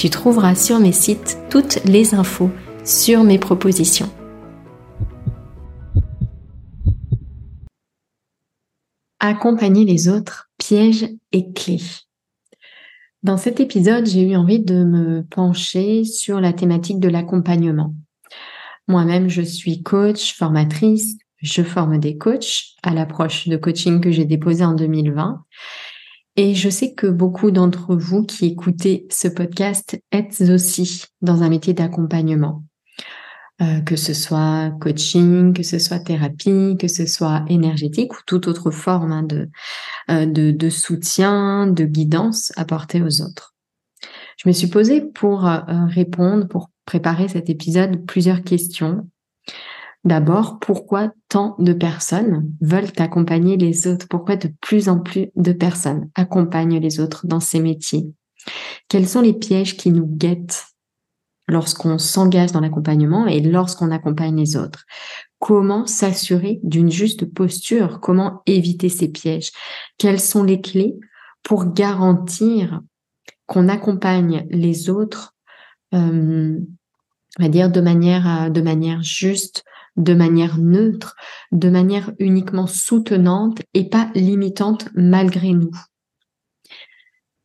tu trouveras sur mes sites toutes les infos sur mes propositions. Accompagner les autres, pièges et clés. Dans cet épisode, j'ai eu envie de me pencher sur la thématique de l'accompagnement. Moi-même, je suis coach, formatrice, je forme des coachs à l'approche de coaching que j'ai déposé en 2020 et je sais que beaucoup d'entre vous qui écoutez ce podcast êtes aussi dans un métier d'accompagnement. Euh, que ce soit coaching, que ce soit thérapie, que ce soit énergétique ou toute autre forme hein, euh, de, de, soutien, de guidance apportée aux autres. Je me suis posée pour euh, répondre, pour préparer cet épisode, plusieurs questions D'abord, pourquoi tant de personnes veulent accompagner les autres? Pourquoi de plus en plus de personnes accompagnent les autres dans ces métiers? Quels sont les pièges qui nous guettent lorsqu'on s'engage dans l'accompagnement et lorsqu'on accompagne les autres? Comment s'assurer d'une juste posture? Comment éviter ces pièges? Quelles sont les clés pour garantir qu'on accompagne les autres euh, on va dire de manière de manière juste, de manière neutre, de manière uniquement soutenante et pas limitante malgré nous.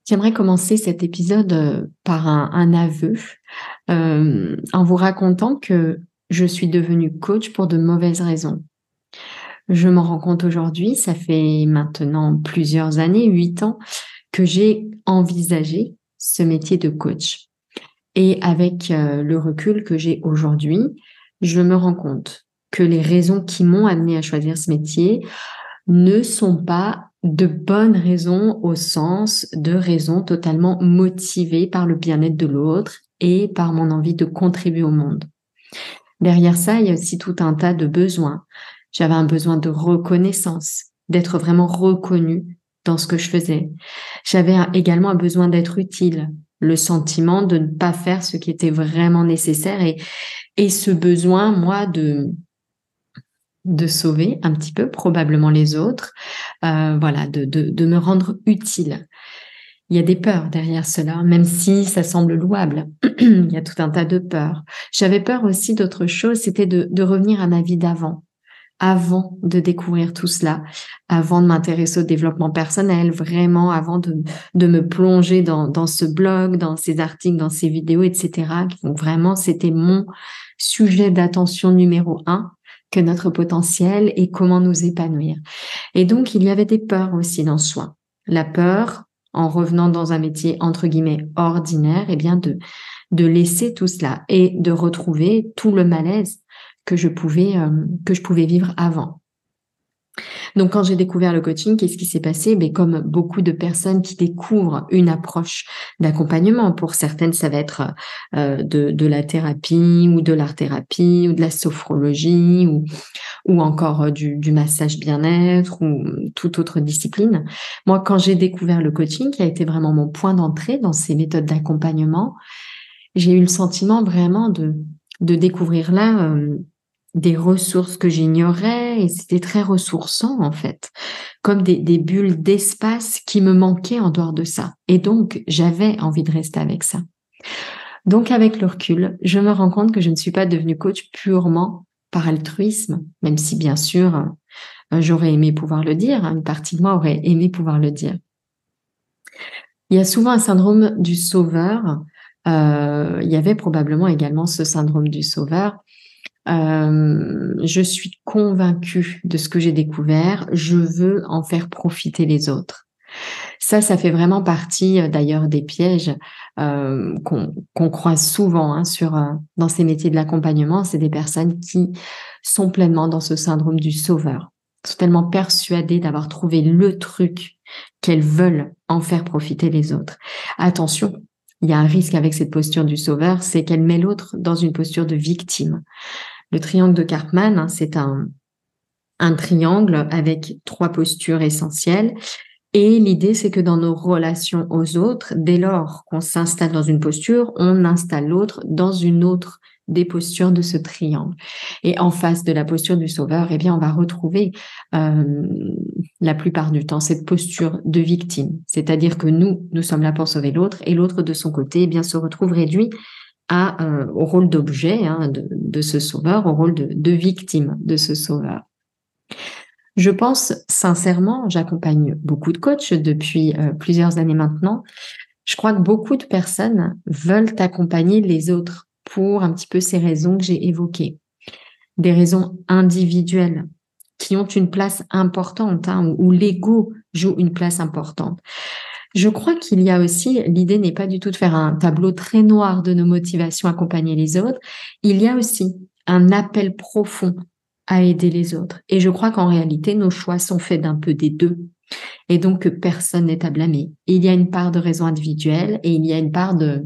J'aimerais commencer cet épisode euh, par un, aveu euh, en vous racontant que je suis devenue coach pour de mauvaises raisons. Je m'en rends compte aujourd'hui, ça fait maintenant plusieurs années, huit ans, que j'ai envisagé ce métier de coach. Et avec euh, le recul que j'ai aujourd'hui, je me rends compte que les raisons qui m'ont amené à choisir ce métier ne sont pas de bonnes raisons au sens de raisons totalement motivées par le bien-être de l'autre et par mon envie de contribuer au monde. Derrière ça, il y a aussi tout un tas de besoins. J'avais un besoin de reconnaissance, d'être vraiment reconnue dans ce que je faisais. J'avais également un besoin d'être utile, le sentiment de ne pas faire ce qui était vraiment nécessaire et, et ce besoin, moi, de, de sauver un petit peu, probablement les autres, euh, voilà, de, de, de, me rendre utile. Il y a des peurs derrière cela, même si ça semble louable. Il y a tout un tas de peurs. J'avais peur aussi d'autre chose, c'était de, de revenir à ma vie d'avant avant de découvrir tout cela, avant de m'intéresser au développement personnel, vraiment avant de, de me plonger dans, dans ce blog, dans ces articles, dans ces vidéos, etc. Donc vraiment, c'était mon sujet d'attention numéro un notre potentiel et comment nous épanouir. Et donc, il y avait des peurs aussi dans soi. La peur, en revenant dans un métier entre guillemets ordinaire, et eh bien de, de laisser tout cela et de retrouver tout le malaise que je pouvais, euh, que je pouvais vivre avant. Donc, quand j'ai découvert le coaching, qu'est-ce qui s'est passé? Ben, Comme beaucoup de personnes qui découvrent une approche d'accompagnement, pour certaines, ça va être euh, de, la thérapie ou de l'art-thérapie ou de la sophrologie ou, ou encore euh, du, du massage bien-être ou toute autre discipline. Moi, quand j'ai découvert le coaching, qui a été vraiment mon point d'entrée dans ces méthodes d'accompagnement, j'ai eu le sentiment vraiment de de découvrir là euh, des ressources que j'ignorais et c'était très ressourçant en fait, comme des, bulles d'espace qui me manquaient en dehors de ça. Et donc, j'avais envie de rester avec ça. Donc, avec le recul, je me rends compte que je ne suis pas devenue coach purement par altruisme, même si bien sûr, euh, j'aurais aimé pouvoir le dire, hein, une partie de moi aurait aimé pouvoir le dire. Il y a souvent un syndrome du sauveur. Euh, il y avait probablement également ce syndrome du sauveur. Euh, je suis convaincue de ce que j'ai découvert. Je veux en faire profiter les autres. Ça, ça fait vraiment partie euh, d'ailleurs des pièges euh, qu'on croise souvent hein, sur euh, dans ces métiers de l'accompagnement. C'est des personnes qui sont pleinement dans ce syndrome du sauveur, sont tellement persuadées d'avoir trouvé le truc qu'elles veulent en faire profiter les autres. Attention, il y a un risque avec cette posture du sauveur, c'est qu'elle met l'autre dans une posture de victime. Le triangle de Karpman, hein, c'est un, triangle avec trois postures essentielles. Et l'idée, c'est que dans nos relations aux autres, dès lors qu'on s'installe dans une posture, on installe l'autre dans une autre des postures de ce triangle. Et en face de la posture du sauveur, eh bien, on va retrouver euh, la plupart du temps cette posture de victime. C'est-à-dire que nous, nous sommes là pour sauver l'autre et l'autre de son côté, eh bien, se retrouve réduit à, euh, au rôle d'objet hein, de, de, ce sauveur, au rôle de, de victime de ce sauveur. Je pense sincèrement, j'accompagne beaucoup de coachs depuis euh, plusieurs années maintenant. Je crois que beaucoup de personnes veulent accompagner les autres pour un petit peu ces raisons que j'ai évoquées. Des raisons individuelles qui ont une place importante, hein, où, l'ego joue une place importante. Je crois qu'il y a aussi, l'idée n'est pas du tout de faire un tableau très noir de nos motivations, accompagner les autres. Il y a aussi un appel profond à aider les autres. Et je crois qu'en réalité, nos choix sont faits d'un peu des deux. Et donc, personne n'est à blâmer. il y a une part de raison individuelle et il y a une part de,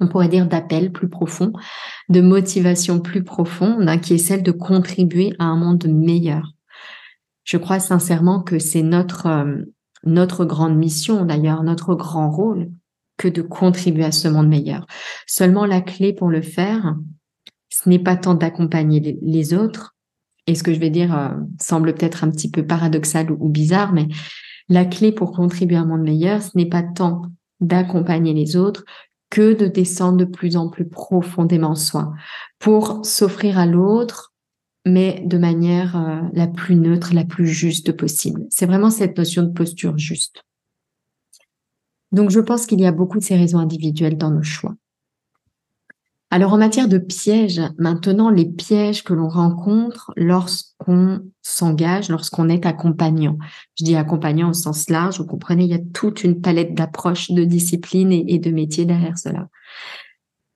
on pourrait dire d'appel plus profond, de motivation plus profonde, hein, qui est celle de contribuer à un monde meilleur. Je crois sincèrement que c'est notre, euh, notre grande mission, d'ailleurs, notre grand rôle, que de contribuer à ce monde meilleur. Seulement la clé pour le faire, ce n'est pas tant d'accompagner les, autres, et ce que je vais dire euh, semble peut-être un petit peu paradoxal ou bizarre, mais la clé pour contribuer à un monde meilleur, ce n'est pas tant d'accompagner les autres que de descendre de plus en plus profondément soi pour s'offrir à l'autre, mais de manière euh, la plus neutre, la plus juste possible. C'est vraiment cette notion de posture juste. Donc je pense qu'il y a beaucoup de ces raisons individuelles dans nos choix. Alors en matière de pièges, maintenant les pièges que l'on rencontre lorsqu'on s'engage, lorsqu'on est accompagnant. Je dis accompagnant au sens large, vous comprenez, il y a toute une palette d'approches, de disciplines et, de métiers derrière cela.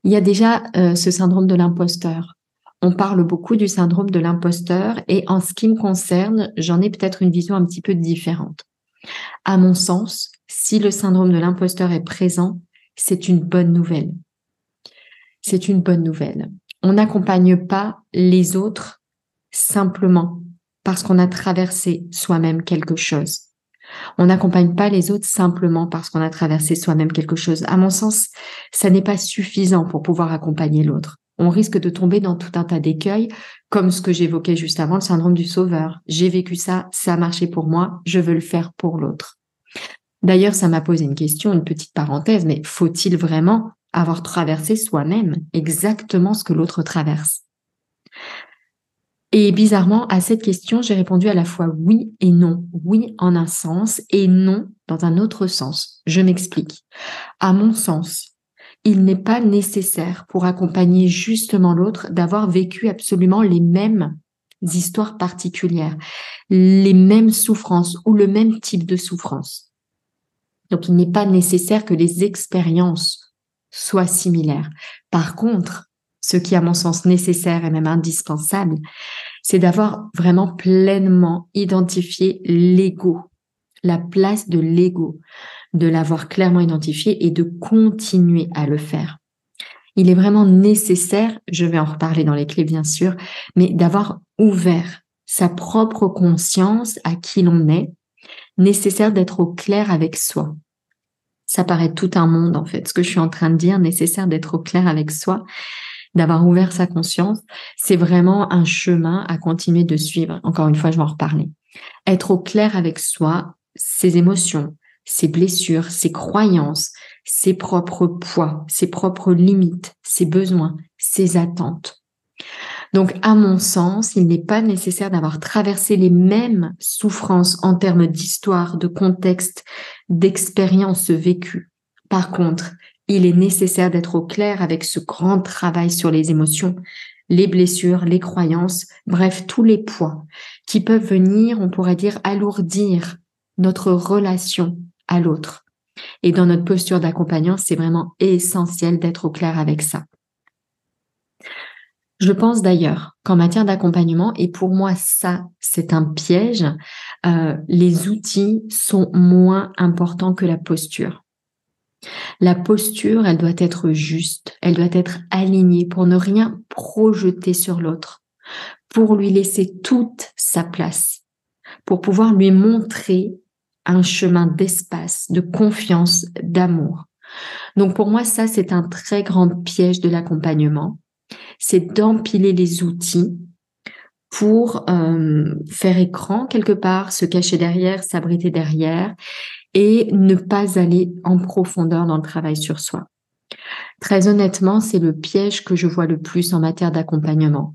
Il y a déjà euh, ce syndrome de l'imposteur. On parle beaucoup du syndrome de l'imposteur et en ce qui me concerne, j'en ai peut-être une vision un petit peu différente. À mon sens, si le syndrome de l'imposteur est présent, c'est une bonne nouvelle c'est une bonne nouvelle. On n'accompagne pas les autres simplement parce qu'on a traversé soi-même quelque chose. On n'accompagne pas les autres simplement parce qu'on a traversé soi-même quelque chose. À mon sens, ça n'est pas suffisant pour pouvoir accompagner l'autre. On risque de tomber dans tout un tas d'écueils, comme ce que j'évoquais juste avant, le syndrome du sauveur. J'ai vécu ça, ça a marché pour moi, je veux le faire pour l'autre. D'ailleurs, ça m'a posé une question, une petite parenthèse, mais faut-il vraiment avoir traversé soi-même exactement ce que l'autre traverse? Et bizarrement, à cette question, j'ai répondu à la fois oui et non. Oui en un sens et non dans un autre sens. Je m'explique. À mon sens, il n'est pas nécessaire pour accompagner justement l'autre d'avoir vécu absolument les mêmes histoires particulières, les mêmes souffrances ou le même type de souffrance. Donc il n'est pas nécessaire que les expériences soit similaire. Par contre, ce qui, à mon sens, nécessaire et même indispensable, c'est d'avoir vraiment pleinement identifié l'ego, la place de l'ego, de l'avoir clairement identifié et de continuer à le faire. Il est vraiment nécessaire, je vais en reparler dans les clés bien sûr, mais d'avoir ouvert sa propre conscience à qui l'on est, nécessaire d'être au clair avec soi, ça paraît tout un monde en fait. Ce que je suis en train de dire, nécessaire d'être au clair avec soi. d'avoir ouvert sa conscience, c'est vraiment un chemin à continuer de suivre. Encore une fois, je vais en reparler. Être au clair avec soi, ses émotions, ses blessures, ses croyances, ses propres poids, ses propres limites, ses besoins, ses attentes. Donc, à mon sens, il n'est pas nécessaire d'avoir traversé les mêmes souffrances en termes d'histoire, de contexte, d'expérience vécue. Par contre, il est nécessaire d'être au clair avec ce grand travail sur les émotions, les blessures, les croyances, bref, tous les poids qui peuvent venir, on pourrait dire, alourdir notre relation à l'autre. Et dans notre posture d'accompagnant, c'est vraiment essentiel d'être au clair avec ça. Je pense d'ailleurs qu'en matière d'accompagnement, et pour moi ça c'est un piège, euh, les outils sont moins importants que la posture. La posture, elle doit être juste, elle doit être alignée pour ne rien projeter sur l'autre, pour lui laisser toute sa place, pour pouvoir lui montrer un chemin d'espace, de confiance, d'amour. Donc pour moi, ça, c'est un très grand piège de l'accompagnement. C'est d'empiler les outils pour euh, faire écran quelque part, se cacher derrière, s'abriter derrière et ne pas aller en profondeur dans le travail sur soi. Très honnêtement, c'est le piège que je vois le plus en matière d'accompagnement.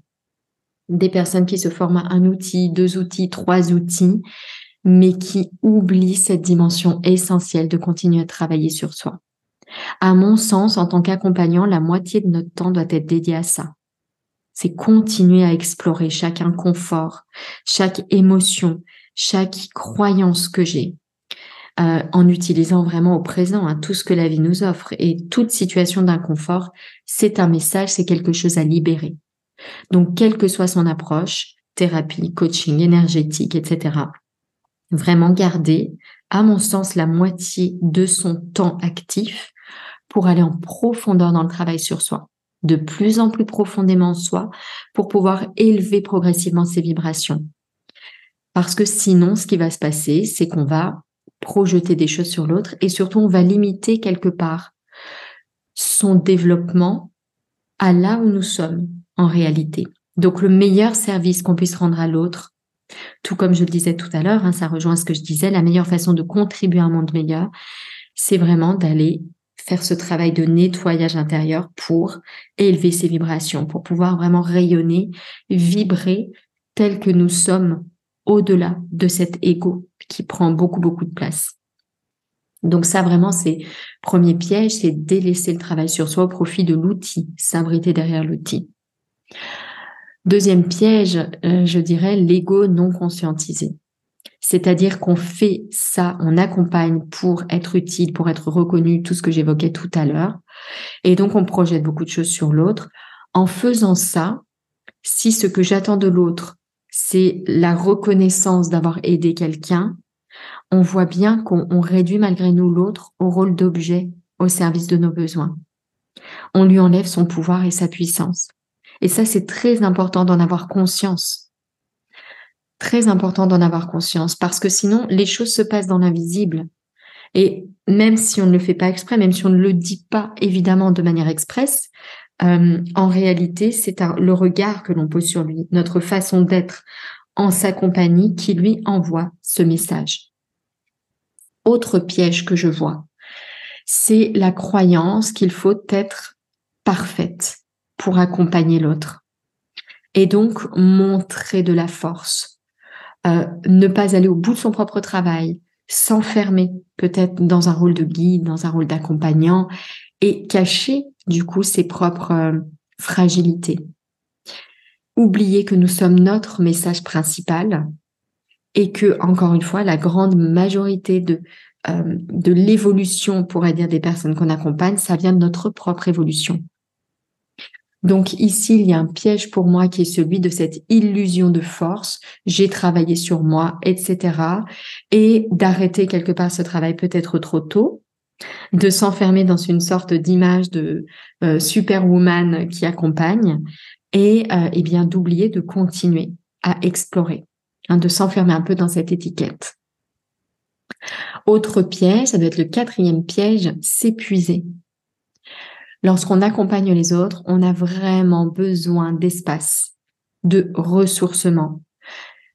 Des personnes qui se forment à un outil, deux outils, trois outils, mais qui oublient cette dimension essentielle de continuer à travailler sur soi. À mon sens, en tant qu'accompagnant, la moitié de notre temps doit être dédié à ça. C'est continuer à explorer chaque inconfort, chaque émotion, chaque croyance que j'ai, euh, en utilisant vraiment au présent hein, tout ce que la vie nous offre. Et toute situation d'inconfort, c'est un message, c'est quelque chose à libérer. Donc, quelle que soit son approche, thérapie, coaching, énergétique, etc., vraiment garder, à mon sens, la moitié de son temps actif pour aller en profondeur dans le travail sur soi, de plus en plus profondément en soi, pour pouvoir élever progressivement ses vibrations. Parce que sinon, ce qui va se passer, c'est qu'on va projeter des choses sur l'autre et surtout on va limiter quelque part son développement à là où nous sommes en réalité. Donc le meilleur service qu'on puisse rendre à l'autre, tout comme je le disais tout à l'heure, hein, ça rejoint ce que je disais, la meilleure façon de contribuer à un monde meilleur, c'est vraiment d'aller faire ce travail de nettoyage intérieur pour élever ses vibrations, pour pouvoir vraiment rayonner, vibrer tel que nous sommes au-delà de cet ego qui prend beaucoup, beaucoup de place. Donc ça, vraiment, c'est premier piège, c'est délaisser le travail sur soi au profit de l'outil, s'abriter derrière l'outil. Deuxième piège, euh, je dirais l'ego non conscientisé. C'est-à-dire qu'on fait ça, on accompagne pour être utile, pour être reconnu, tout ce que j'évoquais tout à l'heure. Et donc, on projette beaucoup de choses sur l'autre. En faisant ça, si ce que j'attends de l'autre, c'est la reconnaissance d'avoir aidé quelqu'un, on voit bien qu'on réduit malgré nous l'autre au rôle d'objet au service de nos besoins. On lui enlève son pouvoir et sa puissance. Et ça, c'est très important d'en avoir conscience. Très important d'en avoir conscience parce que sinon, les choses se passent dans l'invisible. Et même si on ne le fait pas exprès, même si on ne le dit pas évidemment de manière expresse, euh, en réalité, c'est le regard que l'on pose sur lui, notre façon d'être en sa compagnie qui lui envoie ce message. Autre piège que je vois, c'est la croyance qu'il faut être parfaite pour accompagner l'autre et donc montrer de la force, euh, ne pas aller au bout de son propre travail, s'enfermer peut-être dans un rôle de guide, dans un rôle d'accompagnant et cacher du coup ses propres euh, fragilités. Oublier que nous sommes notre message principal et que, encore une fois, la grande majorité de, euh, de l'évolution, pourrait dire, des personnes qu'on accompagne, ça vient de notre propre évolution. Donc ici, il y a un piège pour moi qui est celui de cette illusion de force. J'ai travaillé sur moi, etc. Et d'arrêter quelque part ce travail peut-être trop tôt de s'enfermer dans une sorte d'image de euh, superwoman qui accompagne et euh, eh bien d'oublier de continuer à explorer, hein, de s'enfermer un peu dans cette étiquette. Autre piège, ça doit être le quatrième piège, s'épuiser. Lorsqu'on accompagne les autres, on a vraiment besoin d'espace, de ressourcement,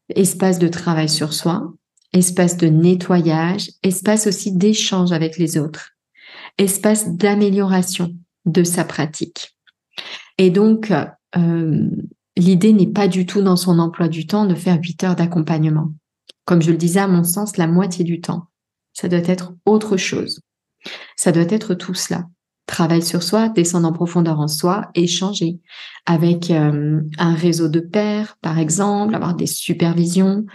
espace de travail sur soi, espace de nettoyage, espace aussi d'échange avec les autres, espace d'amélioration de sa pratique. Et donc, euh, l'idée n'est pas du tout dans son emploi du temps de faire 8 heures d'accompagnement. Comme je le disais, à mon sens, la moitié du temps. Ça doit être autre chose. Ça doit être tout cela. Travail sur soi, descendre en profondeur en soi, échanger avec euh, un réseau de pairs, par exemple, avoir des supervisions,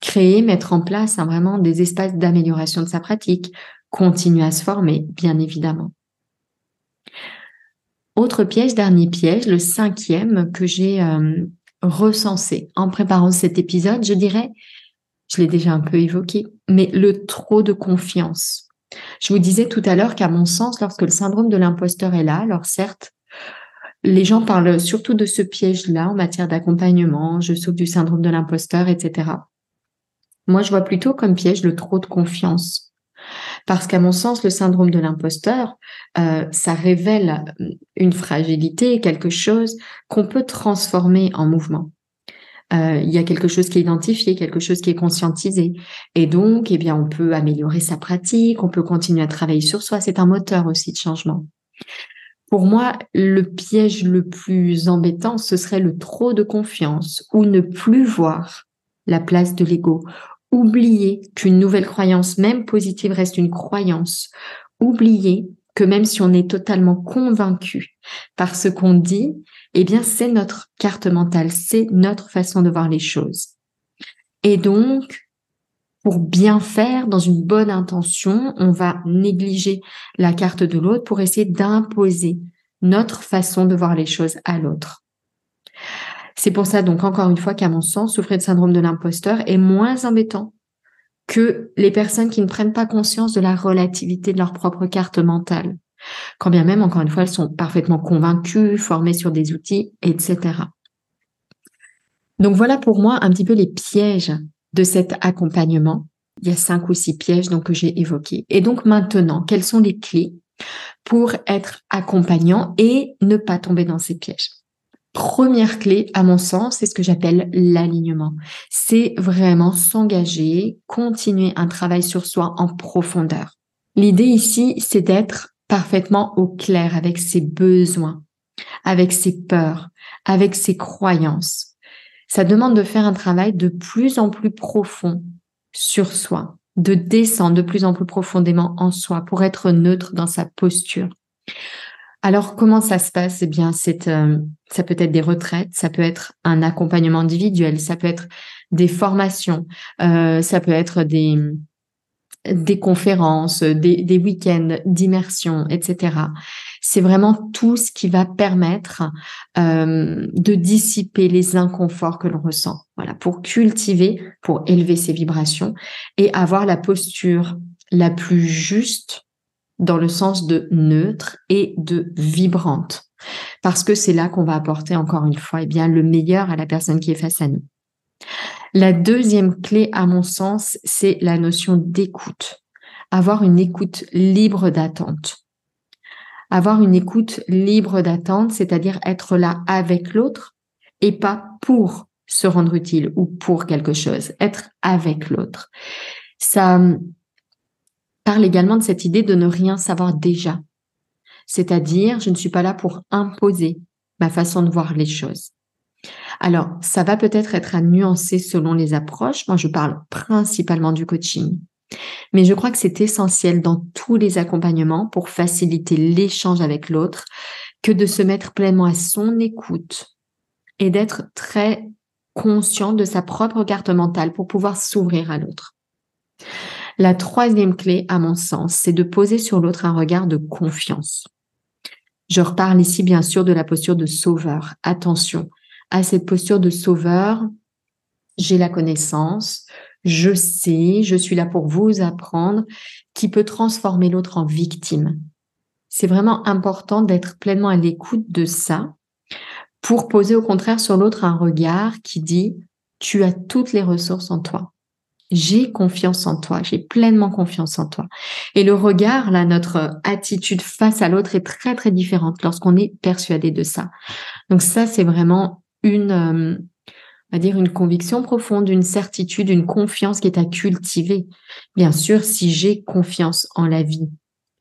créer, mettre en place hein, vraiment des espaces d'amélioration de sa pratique, continuer à se former, bien évidemment. Autre piège, dernier piège, le cinquième que j'ai euh, recensé en préparant cet épisode, je dirais, je l'ai déjà un peu évoqué, mais le trop de confiance. Je vous disais tout à l'heure qu'à mon sens, lorsque le syndrome de l'imposteur est là, alors certes, les gens parlent surtout de ce piège-là en matière d'accompagnement, je souffre du syndrome de l'imposteur, etc. Moi, je vois plutôt comme piège le trop de confiance. Parce qu'à mon sens, le syndrome de l'imposteur, euh, ça révèle une fragilité, quelque chose qu'on peut transformer en mouvement. Euh, il y a quelque chose qui est identifié, quelque chose qui est conscientisé. Et donc, eh bien, on peut améliorer sa pratique, on peut continuer à travailler sur soi. C'est un moteur aussi de changement. Pour moi, le piège le plus embêtant, ce serait le trop de confiance ou ne plus voir la place de l'ego. Oublier qu'une nouvelle croyance, même positive, reste une croyance. Oublier que même si on est totalement convaincu par ce qu'on dit, eh bien, c'est notre carte mentale, c'est notre façon de voir les choses. Et donc, pour bien faire, dans une bonne intention, on va négliger la carte de l'autre pour essayer d'imposer notre façon de voir les choses à l'autre. C'est pour ça, donc, encore une fois, qu'à mon sens, souffrir de syndrome de l'imposteur est moins embêtant que les personnes qui ne prennent pas conscience de la relativité de leur propre carte mentale. Quand bien même, encore une fois, elles sont parfaitement convaincues, formées sur des outils, etc. Donc voilà pour moi un petit peu les pièges de cet accompagnement. Il y a cinq ou six pièges donc, que j'ai évoqués. Et donc maintenant, quelles sont les clés pour être accompagnant et ne pas tomber dans ces pièges? Première clé, à mon sens, c'est ce que j'appelle l'alignement. C'est vraiment s'engager, continuer un travail sur soi en profondeur. L'idée ici, c'est d'être parfaitement au clair avec ses besoins, avec ses peurs, avec ses croyances. Ça demande de faire un travail de plus en plus profond sur soi, de descendre de plus en plus profondément en soi pour être neutre dans sa posture. Alors comment ça se passe? Eh bien, c'est euh, ça peut être des retraites, ça peut être un accompagnement individuel, ça peut être des formations, euh, ça peut être des conférences, des, des week-ends d'immersion, etc. C'est vraiment tout ce qui va permettre euh, de dissiper les inconforts que l'on ressent. Voilà, pour cultiver, pour élever ses vibrations et avoir la posture la plus juste dans le sens de neutre et de vibrante. Parce que c'est là qu'on va apporter encore une fois eh bien, le meilleur à la personne qui est face à nous. La deuxième clé, à mon sens, c'est la notion d'écoute. Avoir une écoute libre d'attente. Avoir une écoute libre d'attente, c'est-à-dire être là avec l'autre et pas pour se rendre utile ou pour quelque chose, être avec l'autre. Ça parle également de cette idée de ne rien savoir déjà. C'est-à-dire, je ne suis pas là pour imposer ma façon de voir les choses. Alors, ça va peut-être être à nuancer selon les approches. Moi, je parle principalement du coaching. Mais je crois que c'est essentiel dans tous les accompagnements pour faciliter l'échange avec l'autre que de se mettre pleinement à son écoute et d'être très conscient de sa propre carte mentale pour pouvoir s'ouvrir à l'autre. La troisième clé, à mon sens, c'est de poser sur l'autre un regard de confiance. Je reparle ici bien sûr de la posture de sauveur. Attention, à cette posture de sauveur, j'ai la connaissance, je sais, je suis là pour vous apprendre, qui peut transformer l'autre en victime. C'est vraiment important d'être pleinement à l'écoute de ça pour poser au contraire sur l'autre un regard qui dit tu as toutes les ressources en toi. J'ai confiance en toi, j'ai pleinement confiance en toi. Et le regard, là, notre attitude face à l'autre est très, très différente lorsqu'on est persuadé de ça. Donc ça, c'est vraiment une, euh, on va dire, une conviction profonde, une certitude, une confiance qui est à cultiver. Bien sûr, si j'ai confiance en la vie,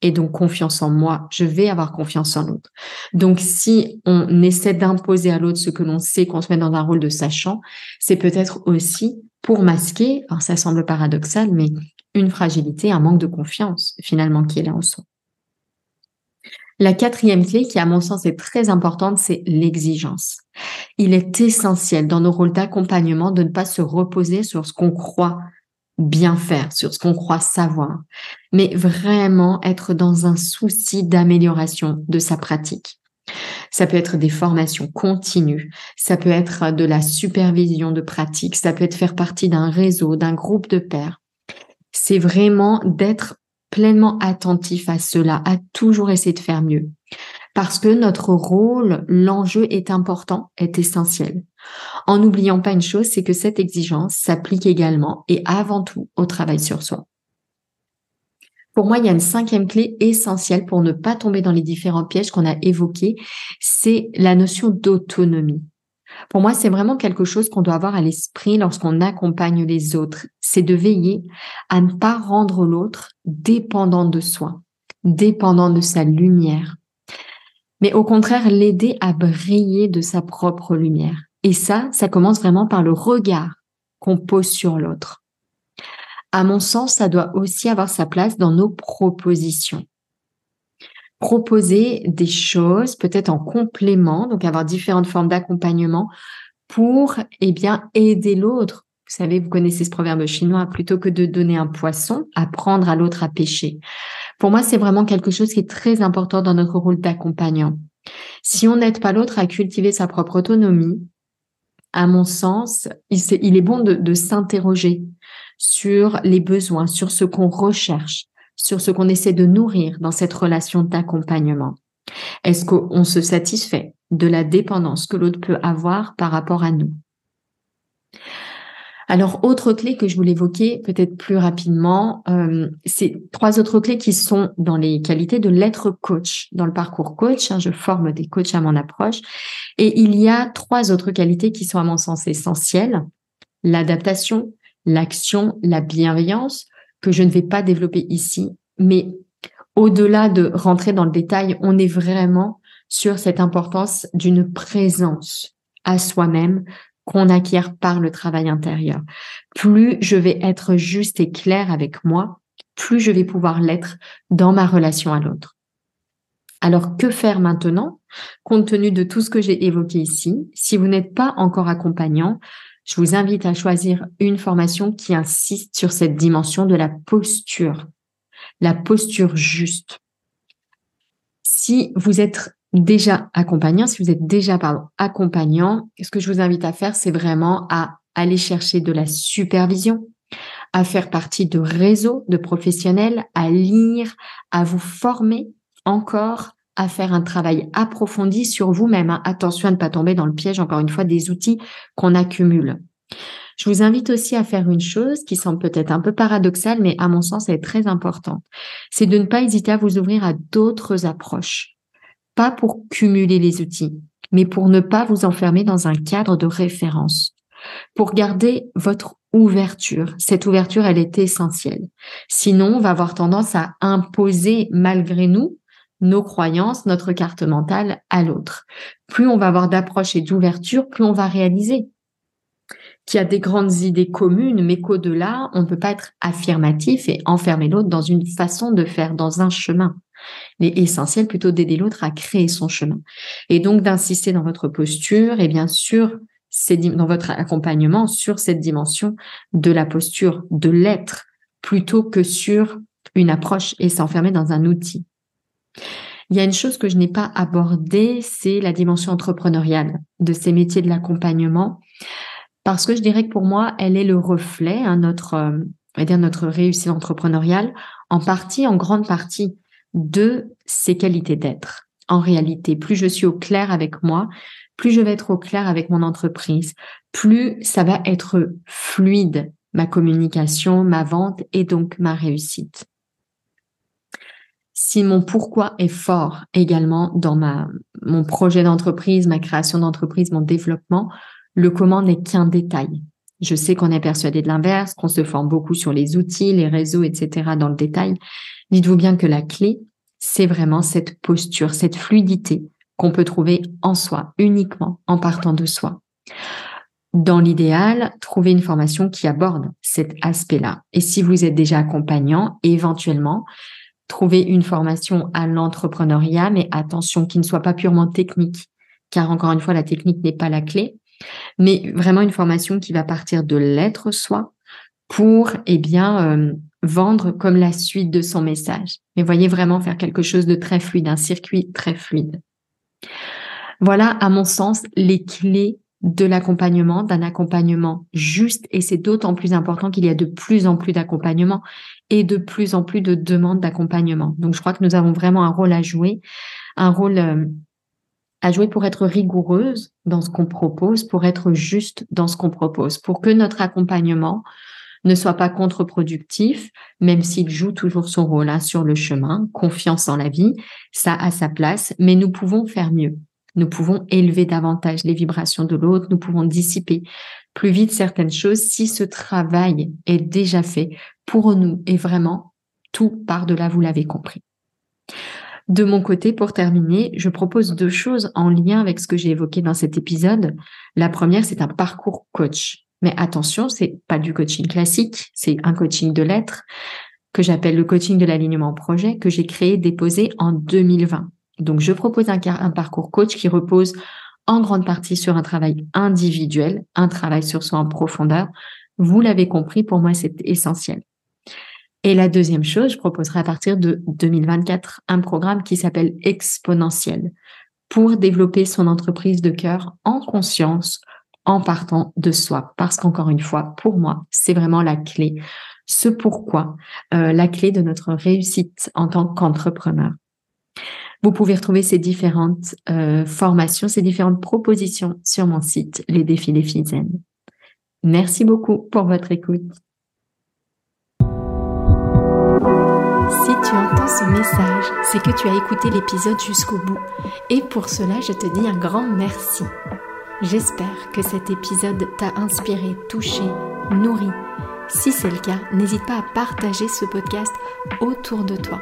et donc confiance en moi, je vais avoir confiance en l'autre. Donc si on essaie d'imposer à l'autre ce que l'on sait, qu'on se met dans un rôle de sachant, c'est peut-être aussi pour masquer, alors ça semble paradoxal, mais une fragilité, un manque de confiance finalement qui est là en soi. La quatrième clé, qui à mon sens est très importante, c'est l'exigence. Il est essentiel dans nos rôles d'accompagnement de ne pas se reposer sur ce qu'on croit bien faire, sur ce qu'on croit savoir, mais vraiment être dans un souci d'amélioration de sa pratique. Ça peut être des formations continues, ça peut être de la supervision de pratique, ça peut être faire partie d'un réseau, d'un groupe de pairs. C'est vraiment d'être pleinement attentif à cela, à toujours essayer de faire mieux. Parce que notre rôle, l'enjeu est important, est essentiel. En n'oubliant pas une chose, c'est que cette exigence s'applique également et avant tout au travail sur soi. Pour moi, il y a une cinquième clé essentielle pour ne pas tomber dans les différents pièges qu'on a évoqués, c'est la notion d'autonomie. Pour moi, c'est vraiment quelque chose qu'on doit avoir à l'esprit lorsqu'on accompagne les autres. C'est de veiller à ne pas rendre l'autre dépendant de soi, dépendant de sa lumière, mais au contraire l'aider à briller de sa propre lumière. Et ça, ça commence vraiment par le regard qu'on pose sur l'autre. À mon sens, ça doit aussi avoir sa place dans nos propositions. Proposer des choses, peut-être en complément, donc avoir différentes formes d'accompagnement pour, eh bien, aider l'autre. Vous savez, vous connaissez ce proverbe chinois, plutôt que de donner un poisson, apprendre à l'autre à pêcher. Pour moi, c'est vraiment quelque chose qui est très important dans notre rôle d'accompagnant. Si on n'aide pas l'autre à cultiver sa propre autonomie, à mon sens, il, est bon de, s'interroger sur les besoins, sur ce qu'on recherche, sur ce qu'on essaie de nourrir dans cette relation d'accompagnement. Est-ce qu'on se satisfait de la dépendance que l'autre peut avoir par rapport à nous? Alors, autre clé que je voulais évoquer peut-être plus rapidement, euh, c'est trois autres clés qui sont dans les qualités de l'être coach. Dans le parcours coach, hein, je forme des coachs à mon approche. Et il y a trois autres qualités qui sont à mon sens essentielles. L'adaptation, l'action, la bienveillance, que je ne vais pas développer ici. Mais au-delà de rentrer dans le détail, on est vraiment sur cette importance d'une présence à soi-même, qu'on acquiert par le travail intérieur. Plus je vais être juste et clair avec moi, plus je vais pouvoir l'être dans ma relation à l'autre. Alors, que faire maintenant? Compte tenu de tout ce que j'ai évoqué ici, si vous n'êtes pas encore accompagnant, je vous invite à choisir une formation qui insiste sur cette dimension de la posture, la posture juste. Si vous êtes déjà accompagnant, si vous êtes déjà pardon, accompagnant, ce que je vous invite à faire, c'est vraiment à aller chercher de la supervision, à faire partie de réseaux de professionnels, à lire, à vous former encore, à faire un travail approfondi sur vous-même. Hein. Attention à ne pas tomber dans le piège, encore une fois, des outils qu'on accumule. Je vous invite aussi à faire une chose qui semble peut-être un peu paradoxale, mais à mon sens, elle est très importante. C'est de ne pas hésiter à vous ouvrir à d'autres approches pas pour cumuler les outils, mais pour ne pas vous enfermer dans un cadre de référence, pour garder votre ouverture. Cette ouverture, elle est essentielle. Sinon, on va avoir tendance à imposer malgré nous nos croyances, notre carte mentale à l'autre. Plus on va avoir d'approche et d'ouverture, plus on va réaliser qu'il y a des grandes idées communes, mais qu'au-delà, on ne peut pas être affirmatif et enfermer l'autre dans une façon de faire, dans un chemin. Il est essentiel plutôt d'aider l'autre à créer son chemin. Et donc d'insister dans votre posture et bien sûr dans votre accompagnement sur cette dimension de la posture, de l'être, plutôt que sur une approche et s'enfermer dans un outil. Il y a une chose que je n'ai pas abordée, c'est la dimension entrepreneuriale de ces métiers de l'accompagnement, parce que je dirais que pour moi, elle est le reflet, hein, notre, euh, dire notre réussite entrepreneuriale, en partie, en grande partie, de ces qualités d'être. En réalité, plus je suis au clair avec moi, plus je vais être au clair avec mon entreprise, plus ça va être fluide ma communication, ma vente et donc ma réussite. Si mon pourquoi est fort également dans ma, mon projet d'entreprise, ma création d'entreprise, mon développement, le comment n'est qu'un détail. Je sais qu'on est persuadé de l'inverse, qu'on se forme beaucoup sur les outils, les réseaux, etc. dans le détail. Dites-vous bien que la clé, c'est vraiment cette posture, cette fluidité qu'on peut trouver en soi, uniquement en partant de soi. Dans l'idéal, trouver une formation qui aborde cet aspect-là. Et si vous êtes déjà accompagnant, éventuellement, trouver une formation à l'entrepreneuriat, mais attention, qui ne soit pas purement technique, car encore une fois, la technique n'est pas la clé, mais vraiment une formation qui va partir de l'être soi pour, eh bien, euh, vendre comme la suite de son message. Mais voyez vraiment faire quelque chose de très fluide, un circuit très fluide. Voilà, à mon sens, les clés de l'accompagnement, d'un accompagnement juste, et c'est d'autant plus important qu'il y a de plus en plus d'accompagnement et de plus en plus de demandes d'accompagnement. Donc, je crois que nous avons vraiment un rôle à jouer, un rôle euh, à jouer pour être rigoureuse dans ce qu'on propose, pour être juste dans ce qu'on propose, pour que notre accompagnement ne soit pas contre-productif, même s'il joue toujours son rôle hein, sur le chemin, confiance en la vie, ça a sa place, mais nous pouvons faire mieux. Nous pouvons élever davantage les vibrations de l'autre, nous pouvons dissiper plus vite certaines choses si ce travail est déjà fait pour nous et vraiment tout par delà, vous l'avez compris. De mon côté, pour terminer, je propose deux choses en lien avec ce que j'ai évoqué dans cet épisode. La première, c'est un parcours coach. Mais attention, c'est pas du coaching classique, c'est un coaching de lettres que j'appelle le coaching de l'alignement projet que j'ai créé, déposé en 2020. Donc, je propose un, parcours coach qui repose en grande partie sur un travail individuel, un travail sur soi en profondeur. Vous l'avez compris, pour moi, c'est essentiel. Et la deuxième chose, je proposerai à partir de 2024 un programme qui s'appelle Exponentiel pour développer son entreprise de cœur en conscience, en partant de soi. Parce qu'encore une fois, pour moi, c'est vraiment la clé, ce pourquoi, euh, la clé de notre réussite en tant qu'entrepreneur. Vous pouvez retrouver ces différentes euh, formations, ces différentes propositions sur mon site, Les Défis des Filles Zen. Merci beaucoup pour votre écoute. Si tu entends ce message, c'est que tu as écouté l'épisode jusqu'au bout. Et pour cela, je te dis un grand merci. J'espère que cet épisode t'a inspiré, touché, nourri. Si c'est le cas, n'hésite pas à partager ce podcast autour de toi